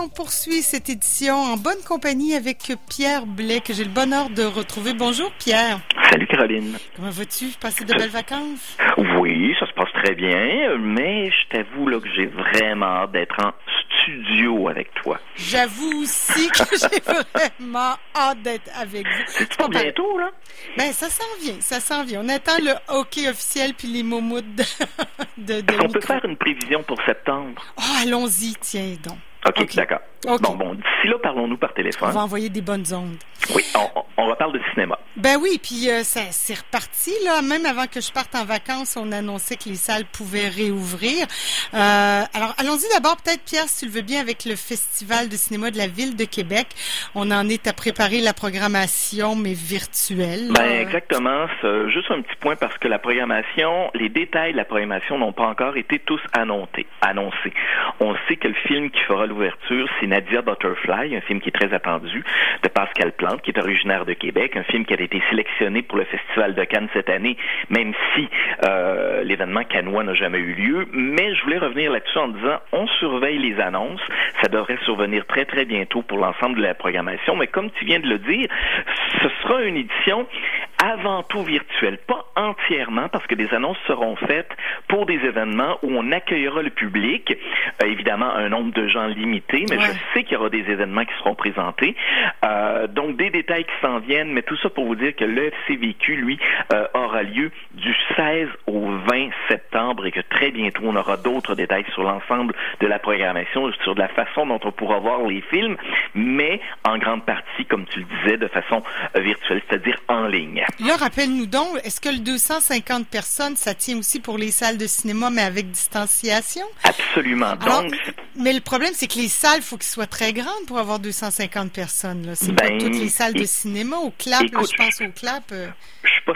on poursuit cette édition en bonne compagnie avec Pierre Blais, que j'ai le bonheur de retrouver. Bonjour Pierre. Salut Caroline. Comment vas-tu? Passer de belles vacances? Oui, ça se passe très bien, mais je t'avoue là que j'ai vraiment hâte d'être en studio avec toi. J'avoue aussi que j'ai vraiment hâte d'être avec vous. C'est pas bientôt, là? Ben, ça s'en vient, ça s'en vient. On attend le hockey officiel puis les momoutes de, de, de On peut faire une prévision pour septembre? Oh, allons-y, tiens donc. OK, d'accord. Bon, bon, d'ici là, parlons-nous par téléphone. On va envoyer des bonnes ondes. Oui, on, on reparle de cinéma. Ben oui, puis euh, ça c'est reparti là. Même avant que je parte en vacances, on annonçait que les salles pouvaient réouvrir. Euh, alors allons-y d'abord peut-être Pierre, si tu le veux bien, avec le Festival de cinéma de la ville de Québec. On en est à préparer la programmation, mais virtuelle. Ben exactement. Juste un petit point parce que la programmation, les détails de la programmation n'ont pas encore été tous annoncés. Annoncés. On sait que le film qui fera l'ouverture, c'est Nadia Butterfly, un film qui est très attendu de Pascal Plante, qui est originaire de Québec, un film qui a été sélectionné pour le Festival de Cannes cette année, même si euh, l'événement cannois n'a jamais eu lieu. Mais je voulais revenir là-dessus en disant, on surveille les annonces. Ça devrait survenir très, très bientôt pour l'ensemble de la programmation. Mais comme tu viens de le dire, ce sera une édition avant tout virtuelle, pas entièrement, parce que des annonces seront faites pour des événements où on accueillera le public, euh, évidemment un nombre de gens limité, mais je sais qu'il y aura des événements qui seront présentés. Euh, donc des détails qui s'en viennent, mais tout ça pour vous dire que le FCVQ, lui, euh, aura lieu du 16 au 20 septembre et que très bientôt on aura d'autres détails sur l'ensemble de la programmation, sur la façon dont on pourra voir les films, mais en grande partie, comme tu le disais, de façon euh, virtuelle, c'est-à-dire en ligne. Là, rappelle-nous donc, est-ce que le 250 personnes, ça tient aussi pour les salles de cinéma, mais avec distanciation? Absolument. donc, mais le problème, c'est que les salles, il faut qu'elles soient très grandes pour avoir 250 personnes. C'est pas Ben, toutes les salles de cinéma. Au clap, là, écoute, je pense au clap. euh, je suis pas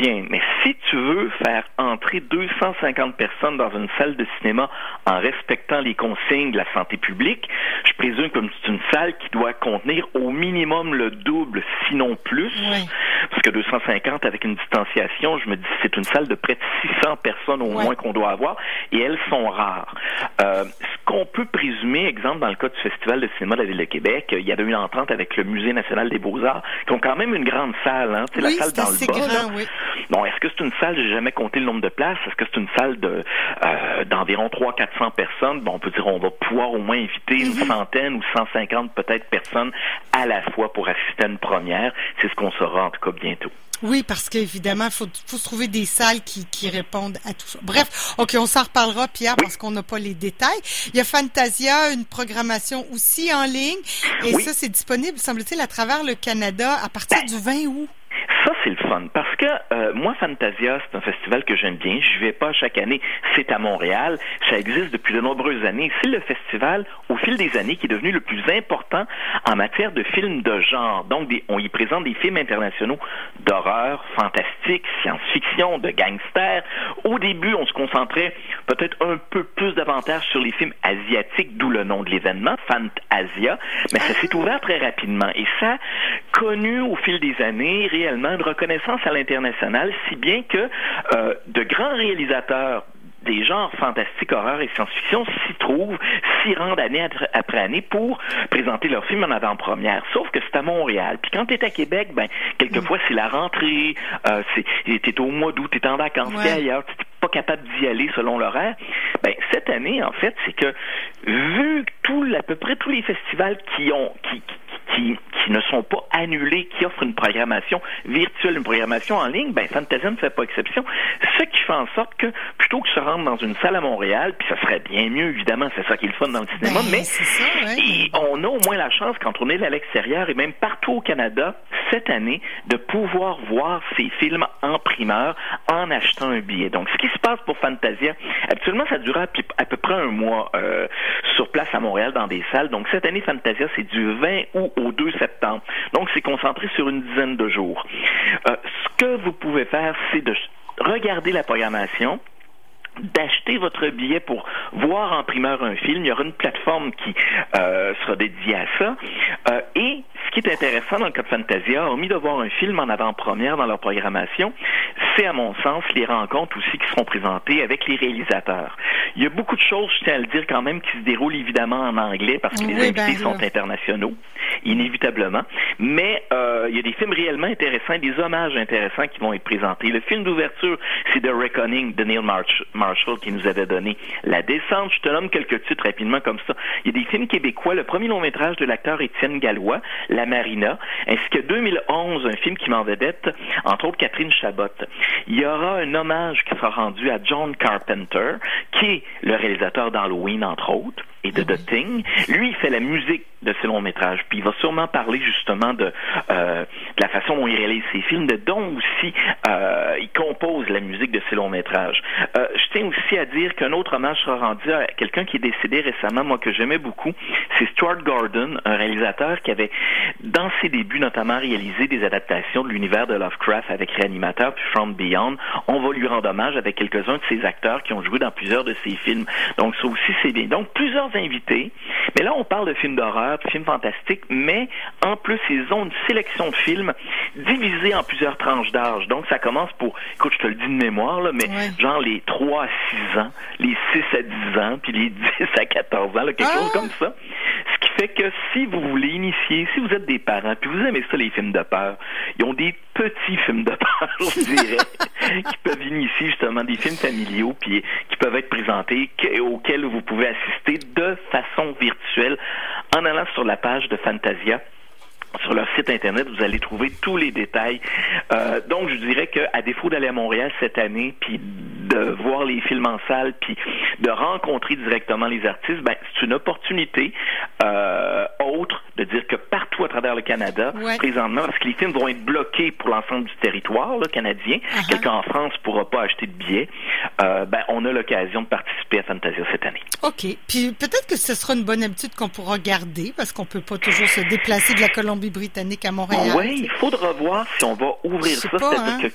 mais si tu veux faire entrer 250 personnes dans une salle de cinéma en respectant les consignes de la santé publique, je présume que c'est une salle qui doit contenir au minimum le double, sinon plus. Ouais. Parce que 250 avec une distanciation, je me dis c'est une salle de près de 600 personnes au moins qu'on doit avoir, et elles sont rares. Euh, ce qu'on peut présumer, exemple dans le cas du Festival de cinéma de la Ville de Québec, il y avait une entente avec le Musée national des beaux-arts, qui ont quand même une grande salle, hein, c'est Oui, la salle dans le bas. grand, oui. Bon, est-ce que c'est une salle, j'ai jamais compté le nombre de places, est-ce que c'est une salle de euh, d'environ 300-400 personnes? Bon, on peut dire on va pouvoir au moins inviter une Mhm. centaine ou 150 peut-être personnes à la fois pour assister à une première. C'est ce qu'on saura en tout cas bientôt. Oui, parce qu'évidemment, il faut, faut se trouver des salles qui, qui répondent à tout ça. Bref, OK, on s'en reparlera, Pierre, parce qu'on n'a pas les détails. Il y a Fantasia, une programmation aussi en ligne. Et Oui. ça, c'est disponible, semble-t-il, à travers le Canada à partir du 20 août. Ça, c'est le fun. Parce que euh, moi, Fantasia, c'est un festival que j'aime bien. Je vais pas chaque année. C'est à Montréal. Ça existe depuis de nombreuses années. C'est le festival, au fil des années, qui est devenu le plus important en matière de films de genre. Donc, on y présente des films internationaux d'horreur, fantastique, science-fiction, de gangsters. Au début, on se concentrait peut-être un peu plus davantage sur les films asiatiques, d'où le nom de l'événement, Fantasia. Mais ça s'est ouvert très rapidement. Et ça connu au fil des années réellement une reconnaissance à l'international, si bien que euh, de grands réalisateurs des genres fantastiques, horreur et science-fiction s'y trouvent, s'y rendent année après- année pour présenter leurs films en avant-première. Sauf que c'est à Montréal. Puis quand tu es à Québec, ben quelquequefois c'est la rentrée, euh, c'est t'es au mois d'août, t'es en vacances, Ouais. t'es ailleurs, t'es pas capable d'y aller selon l'horaire. Ben cette année, en fait, c'est que vu tout à peu près tous les festivals qui ont qui, qui qui, ne sont pas annulés, qui offrent une programmation virtuelle, une programmation en ligne, ben Fantasia ne fait pas exception. Ce qui fait en sorte que plutôt que se rendre dans une salle à Montréal, puis ça serait bien mieux évidemment, c'est ça qui est le fun dans le cinéma, Ben, mais c'est ça, ouais. et on a au moins la chance quand on est à l'extérieur et même partout au Canada cette année de pouvoir voir ces films en primeur en achetant un billet. Donc ce qui se passe pour Fantasia, habituellement ça dure à, à peu près un mois euh, sur place à Montréal dans des salles. Donc cette année Fantasia c'est du 20 août au 2 septembre. Donc c'est concentré sur une dizaine de jours. Euh, ce que vous pouvez faire c'est de regarder la programmation d'acheter votre billet pour voir en primeur un film. Il y aura une plateforme qui euh, sera dédiée à ça. Euh, et qui qui est intéressant dans le cas de Fantasia, hormis de voir un film en avant-première dans leur programmation, c'est à mon sens les rencontres aussi qui seront présentées avec les réalisateurs. Il y a beaucoup de choses, je tiens à le dire quand même, qui se déroulent évidemment en anglais parce que les invités ben, sont internationaux, inévitablement. Mais euh, il y a des films réellement intéressants, des hommages intéressants qui vont être présentés. Le film d'ouverture, c'est The Reckoning de Neil Marshall qui nous avait donné La Descente. Je te nomme quelques titres rapidement comme ça. Il y a des films québécois. Le premier long métrage de l'acteur Étienne Gallois, La Marina, ainsi que 2011, un film qui m'en vedette, entre autres Catherine Chabot. Il y aura un hommage qui sera rendu à John Carpenter, qui est le réalisateur d'Halloween, entre autres et de The Thing. Lui, il fait la musique de ses longs métrages, puis il va sûrement parler justement de, euh, de la façon dont il réalise ses films, de dont aussi euh, il compose la musique de ses longs métrages. Euh, je tiens aussi à dire qu'un autre hommage sera rendu à quelqu'un qui est décédé récemment, moi que j'aimais beaucoup, c'est Stuart Gordon, un réalisateur qui avait, dans ses débuts notamment, réalisé des adaptations de l'univers de Lovecraft avec Réanimateur puis From Beyond. On va lui rendre hommage avec quelques-uns de ses acteurs qui ont joué dans plusieurs de ses films. Donc ça aussi c'est bien. Donc plusieurs invités. Mais là, on parle de films d'horreur, de films fantastiques, mais en plus, ils ont une sélection de films divisés en plusieurs tranches d'âge. Donc, ça commence pour, écoute, je te le dis de mémoire, là, mais genre les 3 à 6 ans, les 6 à 10 ans, puis les 10 à 14 ans, quelque chose ah! comme ça. Fait que si vous voulez initier, si vous êtes des parents, puis vous aimez ça, les films de peur, ils ont des petits films de peur, je dirais, qui peuvent initier justement des films familiaux, puis qui peuvent être présentés, auxquels vous pouvez assister de façon virtuelle en allant sur la page de Fantasia sur leur site internet, vous allez trouver tous les détails. Euh, donc, je dirais qu'à défaut d'aller à Montréal cette année, puis de voir les films en salle, puis de rencontrer directement les artistes, ben, c'est une opportunité euh, autre de dire que partout à travers le Canada, présentement, parce que les films vont être bloqués pour l'ensemble du territoire là, canadien, uh-huh. quelqu'un en France ne pourra pas acheter de billets, euh, ben, on a l'occasion de participer à Fantasia cette année. OK. Puis peut-être que ce sera une bonne habitude qu'on pourra garder, parce qu'on peut pas toujours se déplacer de la Colombie-Britannique à Montréal. Oui, il faudra voir si on va ouvrir ça. Pas, hein? que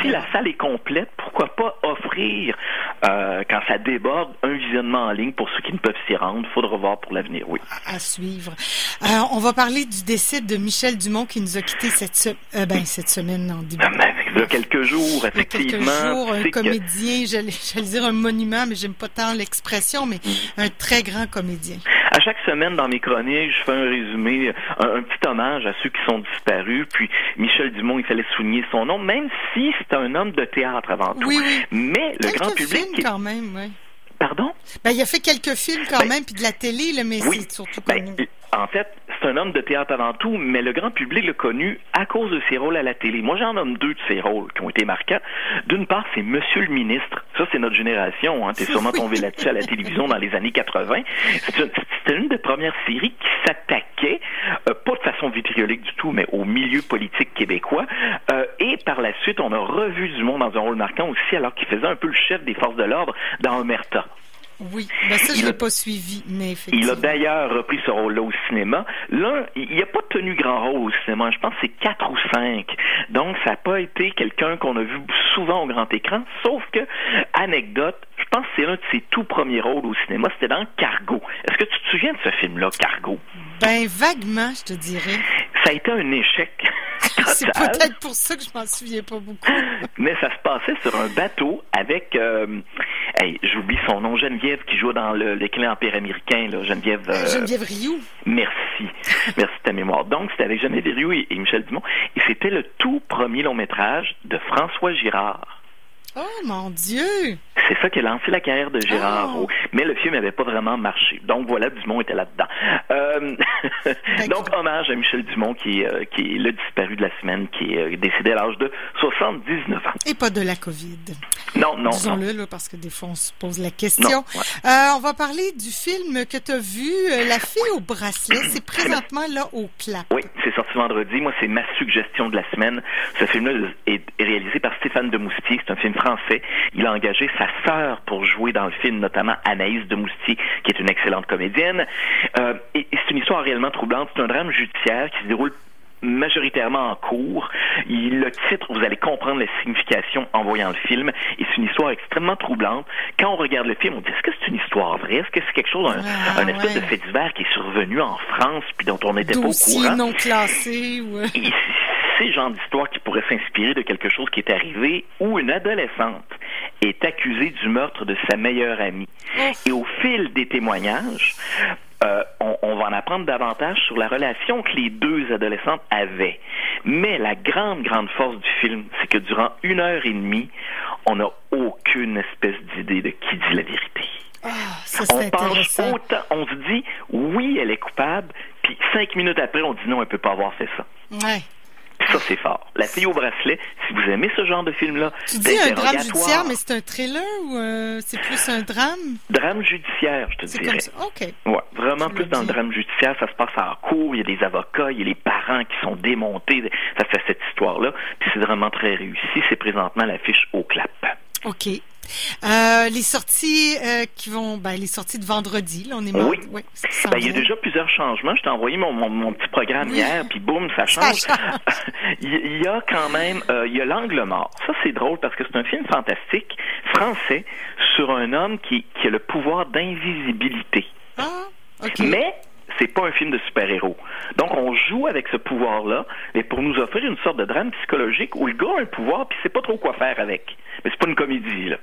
si la salle est complète, pourquoi pas offrir, euh, quand ça déborde, un visionnement en ligne pour ceux qui ne peuvent s'y rendre? Il faudra voir pour l'avenir, oui. À, suivre. Euh, on va parler du décès de Michel Dumont qui nous a quittés cette, euh, ben, cette semaine en début. Ah, il y a quelques jours, effectivement. Il y a quelques jours, un comédien, j'allais, dire un monument, mais j'aime pas tant l'expression, mais mm. un très grand comédien. À chaque semaine, dans mes chroniques, je fais un résumé, un, petit hommage à ceux qui sont disparus. Puis Michel Dumont, il fallait souligner son nom, même si c'est un homme de théâtre avant tout. Oui, oui. Mais le grand public... Films, quand même, oui. Pardon? Ben, il a fait quelques films quand ben, même, puis de la télé, là, mais c'est surtout ben, connu. En fait, c'est un homme de théâtre avant tout, mais le grand public l'a connu à cause de ses rôles à la télé. Moi, j'en nomme deux de ses rôles qui ont été marquants. D'une part, c'est Monsieur le ministre. Ça, c'est notre génération. Hein. T'es sûrement tombé là-dessus à la télévision dans les années 80. C'était une des premières séries qui s'attaquait, euh, pas de façon vitriolique du tout, mais au milieu politique québécois. Euh, et par la suite, on a revu du monde dans un rôle marquant aussi, alors qu'il faisait un peu le chef des forces de l'ordre dans Omerta. Oui, ben ça, je ne l'ai pas suivi, mais effectivement. Il a d'ailleurs repris ce rôle-là au cinéma. Là, il n'a pas tenu grand rôle au cinéma. Je pense que c'est quatre ou cinq. Donc, ça n'a pas été quelqu'un qu'on a vu souvent au grand écran. Sauf que, anecdote, je pense que c'est l'un de ses tout premiers rôles au cinéma. C'était dans Cargo. Est-ce que tu te souviens de ce film-là, Cargo? Ben, vaguement, je te dirais. Ça a été un échec. c'est peut-être pour ça que je m'en souviens pas beaucoup. Mais ça se passait sur un bateau avec, euh, j'oublie son nom, Geneviève qui joue dans le, le Empire américain, là, Geneviève. Euh, Geneviève Rioux. Merci, merci de ta mémoire. Donc c'était avec Geneviève Rioux et Michel Dumont, et c'était le tout premier long métrage de François Girard. Oh mon Dieu! C'est ça qui a lancé la carrière de Gérard oh. Mais le film n'avait pas vraiment marché. Donc voilà, Dumont était là-dedans. Euh, donc hommage à Michel Dumont qui, euh, qui est le disparu de la semaine, qui est euh, décédé à l'âge de 79 ans. Et pas de la COVID. Non, non. Disons-le, parce que des fois on se pose la question. on va parler du film que tu as vu, La fille au bracelet. C'est présentement là au clap. Oui, c'est sorti vendredi. Moi, c'est ma suggestion de la semaine. Ce film-là est réalisé par Stéphane Demoustier. C'est un film français. Il a engagé sa sœur pour jouer dans le film, notamment Anaïs de Moustier, qui est une excellente comédienne. Euh, et, c'est une histoire réellement troublante. C'est un drame judiciaire qui se déroule majoritairement en cours. Il, le titre, vous allez comprendre la signification en voyant le film, et c'est une histoire extrêmement troublante. Quand on regarde le film, on dit est-ce que c'est une histoire vraie? Est-ce que c'est quelque chose, un, Ah, un espèce ouais. de fait divers qui est survenu en France puis dont on n'était pas au courant? non classé. ou- et c'est le genre d'histoire qui pourrait s'inspirer de quelque chose qui est arrivé où une adolescente est accusée du meurtre de sa meilleure amie. Et au fil des témoignages, euh, on, on va en apprendre davantage sur la relation que les deux adolescentes avaient. Mais la grande, grande force du film, c'est que durant une heure et demie, on n'a aucune espèce d'idée de qui dit la vérité. Ah, ça On pense autant, on se dit, oui, elle est coupable, puis cinq minutes après, on dit non, elle peut pas avoir fait ça. Ouais. Puis ça, c'est fort. La fille au bracelet, si vous aimez ce genre de film-là, Tu dis un drame judiciaire, mais c'est un thriller ou euh, c'est plus un drame? drame judiciaire, je te dirais. comme ça. OK. Ouais, vraiment plus dans le drame judiciaire, ça se passe en cours, il y a des avocats, il y a les parents qui sont démontés, ça fait cette histoire-là, puis c'est vraiment très réussi, c'est présentement l'affiche au clap. OK. Euh, les sorties euh, qui vont, ben, les sorties de vendredi, là, on est Oui. oui Ben, il y a déjà plusieurs changements. Je t'ai envoyé mon, mon, mon petit programme hier, puis boum, ça Ça change. il y a quand même, euh, il y a l'angle mort. Ça, c'est drôle parce que c'est un film fantastique français sur un homme qui, qui a le pouvoir d'invisibilité. Ah, OK. Mais c'est pas un film de super-héros. Donc on joue avec ce pouvoir-là, mais pour nous offrir une sorte de drame psychologique où le gars a un pouvoir puis sait pas trop quoi faire avec. Mais c'est pas une comédie là.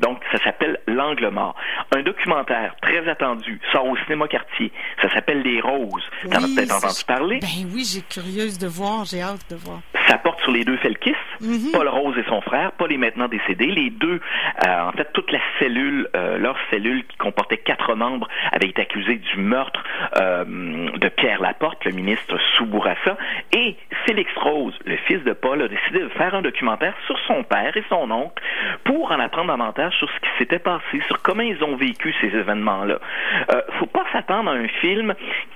Donc ça s'appelle L'angle mort. Un documentaire très attendu sort au cinéma quartier. Ça s'appelle Les Roses. T'en as Oui, peut-être c'est- entendu parler. Ben oui, j'ai curieuse de voir, j'ai hâte de voir. Ça porte sur les deux Felkis, Mhm. Paul Rose et son frère. Paul est maintenant décédé. Les deux, euh, en fait, toute la cellule, euh, leur cellule qui comportait quatre membres, avait été accusée du meurtre euh, de Pierre Laporte, le ministre sous Bourassa. Et Félix Rose, le fils de Paul, a décidé de faire un documentaire sur son père et son oncle pour en apprendre davantage sur ce qui s'était passé, sur comment ils ont vécu ces événements-là. Euh, faut pas s'attendre à un film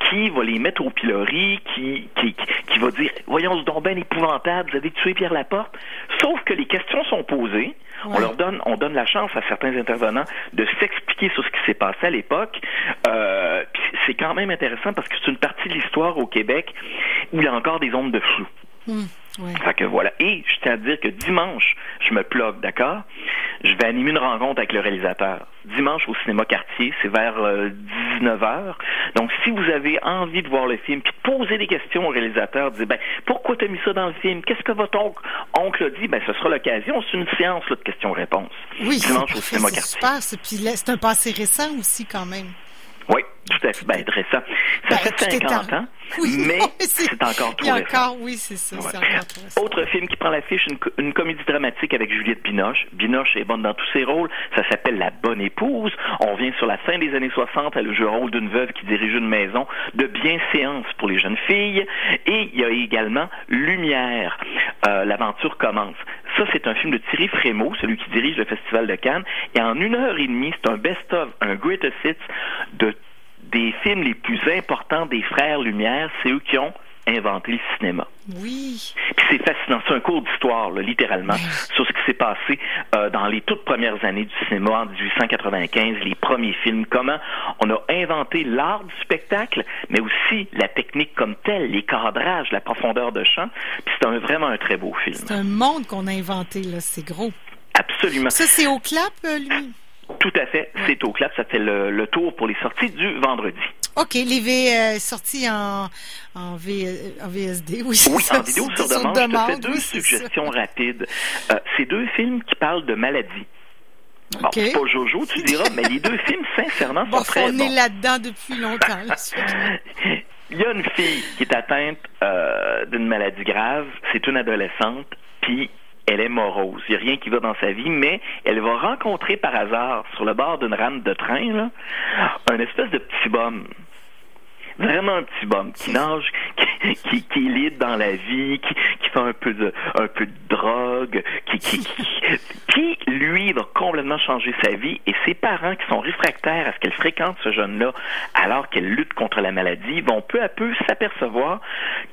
qui va les mettre au pilori, qui, qui, qui, va dire Voyons, ce don ben épouvantable, vous avez tué Pierre Laporte. Sauf que les questions sont posées. On leur donne, on donne la chance à certains intervenants de s'expliquer sur ce qui s'est passé à l'époque. Euh, c'est quand même intéressant parce que c'est une partie de l'histoire au Québec où il y a encore des ondes de flou. Ouais. Fait que voilà. Et je tiens à dire que dimanche, je me plug, d'accord? Je vais animer une rencontre avec le réalisateur. Dimanche au cinéma quartier, c'est vers 19h. Donc, si vous avez envie de voir le film, puis de poser des questions au réalisateur, dire, ben, pourquoi t'as mis ça dans le film? Qu'est-ce que votre oncle, oncle a dit? Ben, ce sera l'occasion. C'est une séance là, de questions-réponses. Oui, Dimanche au cinéma quartier. super. Puis c'est un passé récent aussi, quand même. Tout à fait. Ben. Ça Ben, fait tout est 50 en- ans, Oui, mais c'est encore tout récent. encore, oui, c'est ça, Ouais. Autre film qui prend l'affiche, une, une comédie dramatique avec Juliette Binoche. Binoche est bonne dans tous ses rôles. Ça s'appelle La Bonne Épouse. On vient sur la fin des années 60. Elle joue le rôle d'une veuve qui dirige une maison de bienséance pour les jeunes filles. Et il y a également Lumière. Euh, L'aventure commence. Ça, c'est un film de Thierry Frémaux, celui qui dirige le Festival de Cannes. Et en une heure et demie, c'est un best-of, un greatest hits de des films les plus importants des frères Lumière. C'est eux qui ont inventé le cinéma. Oui. Puis c'est fascinant. C'est un cours d'histoire, littéralement, sur ce qui s'est passé euh, dans les toutes premières années du cinéma en 1895, les premiers films, comment on a inventé l'art du spectacle, mais aussi la technique comme telle, les cadrages, la profondeur de champ. Puis c'est un, vraiment un très beau film. C'est un monde qu'on a inventé, là. C'est gros. Absolument. Ça, c'est au clap, euh, lui? Tout à fait. C'est au clap. Ça fait le, le tour pour les sorties du vendredi. OK, les V euh, sortis en, en, v, euh, en VSD, oui. Oui, ça, en vidéo c'est sur demande, je te fais deux ça. suggestions rapides. Euh, c'est deux films qui parlent de maladie. Bon, OK. c'est pas Jojo, tu diras, mais les deux films, sincèrement, Bon, sont très on bons. est là-dedans depuis longtemps. là. Il y a une fille qui est atteinte euh, d'une maladie grave. C'est une adolescente, puis elle est morose. Il n'y a rien qui va dans sa vie, mais elle va rencontrer par hasard, sur le bord d'une rame de train, là, un espèce de petit bum. Vraiment un petit bum qui nage, qui, qui, qui est libre dans la vie, qui, qui fait un peu de un peu de drogue, drogue, qui, qui, qui, lui, va complètement changer sa vie et ses parents qui sont réfractaires à ce qu'elle fréquente ce jeune-là alors qu'elle lutte contre la maladie vont peu à peu s'apercevoir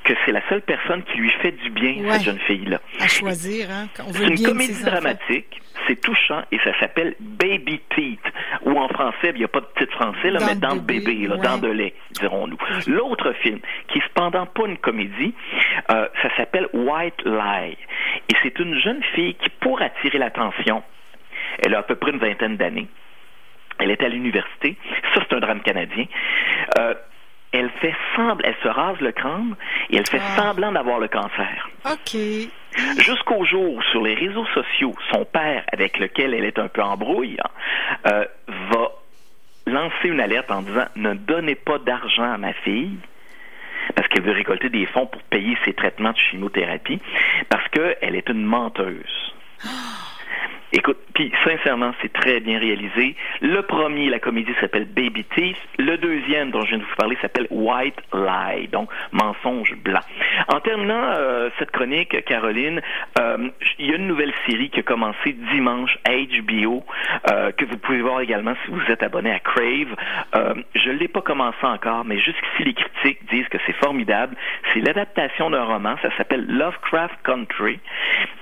que c'est la seule personne qui lui fait du bien, cette jeune fille-là. À choisir, hein. C'est une comédie dramatique c'est touchant et ça s'appelle Baby Teeth, ou en français, il n'y a pas de titre français, là, mais dans le bébé, là, dans de lait, dirons-nous. L'autre film, qui est cependant pas une comédie, euh, ça s'appelle White Lie. Et c'est une jeune fille qui, pour attirer l'attention, elle a à peu près une vingtaine d'années, elle est à l'université, ça c'est un drame canadien, euh, elle fait semble, elle se rase le crâne et elle fait ah. semblant d'avoir le cancer. OK. Jusqu'au jour, sur les réseaux sociaux, son père, avec lequel elle est un peu en brouille, euh, va lancer une alerte en disant ne donnez pas d'argent à ma fille parce qu'elle veut récolter des fonds pour payer ses traitements de chimiothérapie parce qu'elle est une menteuse. Écoute, puis sincèrement, c'est très bien réalisé. Le premier, la comédie s'appelle Baby Teeth. Le deuxième, dont je viens de vous parler, s'appelle White Lie, donc mensonge blanc. En terminant euh, cette chronique, Caroline, euh, il y a une nouvelle série qui a commencé dimanche HBO, euh, que vous pouvez voir également si vous êtes abonné à Crave. je ne l'ai pas commencé encore, mais jusqu'ici, les critiques disent que c'est formidable. C'est l'adaptation d'un roman, ça s'appelle Lovecraft Country,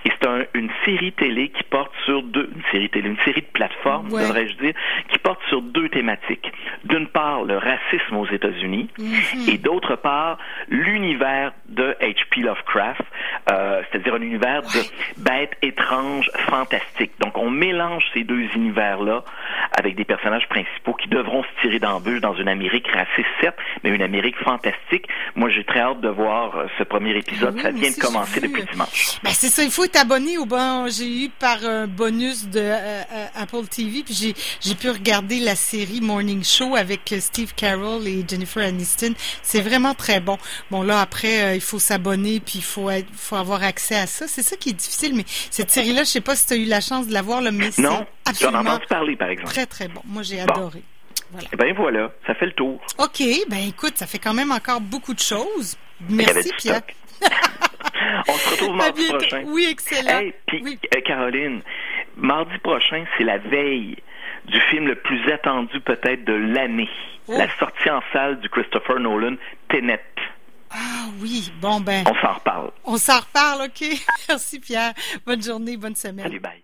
et c'est un, une série télé qui porte sur deux, une série télé, une série de plateformes, devrais-je dire, qui porte sur deux thématiques. D'une part, le racisme aux États-Unis, mhm. et d'autre part, l'univers de H.P. Lovecraft, euh, c'est-à-dire un univers de bêtes étranges, fantastiques. Donc, on mélange ces deux univers-là avec des personnages principaux qui devront se tirer d'embûches dans une Amérique raciste, certes, mais une Amérique fantastique. Moi, j'ai très hâte de voir euh, ce premier épisode. ça vient de commencer depuis dimanche. Ben, c'est ça, il faut être abonné au bon. J'ai eu par un bonus de euh, euh, Apple TV, puis j'ai, j'ai pu regarder la série Morning Show avec Steve Carroll et Jennifer Aniston. C'est vraiment très bon. Bon, là, après, il faut s'abonner, puis il faut, être, faut avoir accès à ça. C'est ça qui est difficile, mais cette série-là, je sais pas si tu as eu la chance de la voir, le mais non, absolument j'en entendu parler, par exemple. Très, très bon. Moi, j'ai adoré. Voilà. Eh bien voilà, ça fait le tour. OK, ben écoute, ça fait quand même encore beaucoup de choses. Merci, Pierre. On se retrouve mardi prochain. Oui, excellent. puis, euh, Caroline, mardi prochain, c'est la veille du film le plus attendu peut-être de l'année. Oh. La sortie en salle du Christopher Nolan, Tenet. Ah oui, bon ben. On s'en reparle. On s'en reparle, OK. Merci Pierre. Bonne journée, bonne semaine. Salut, bye.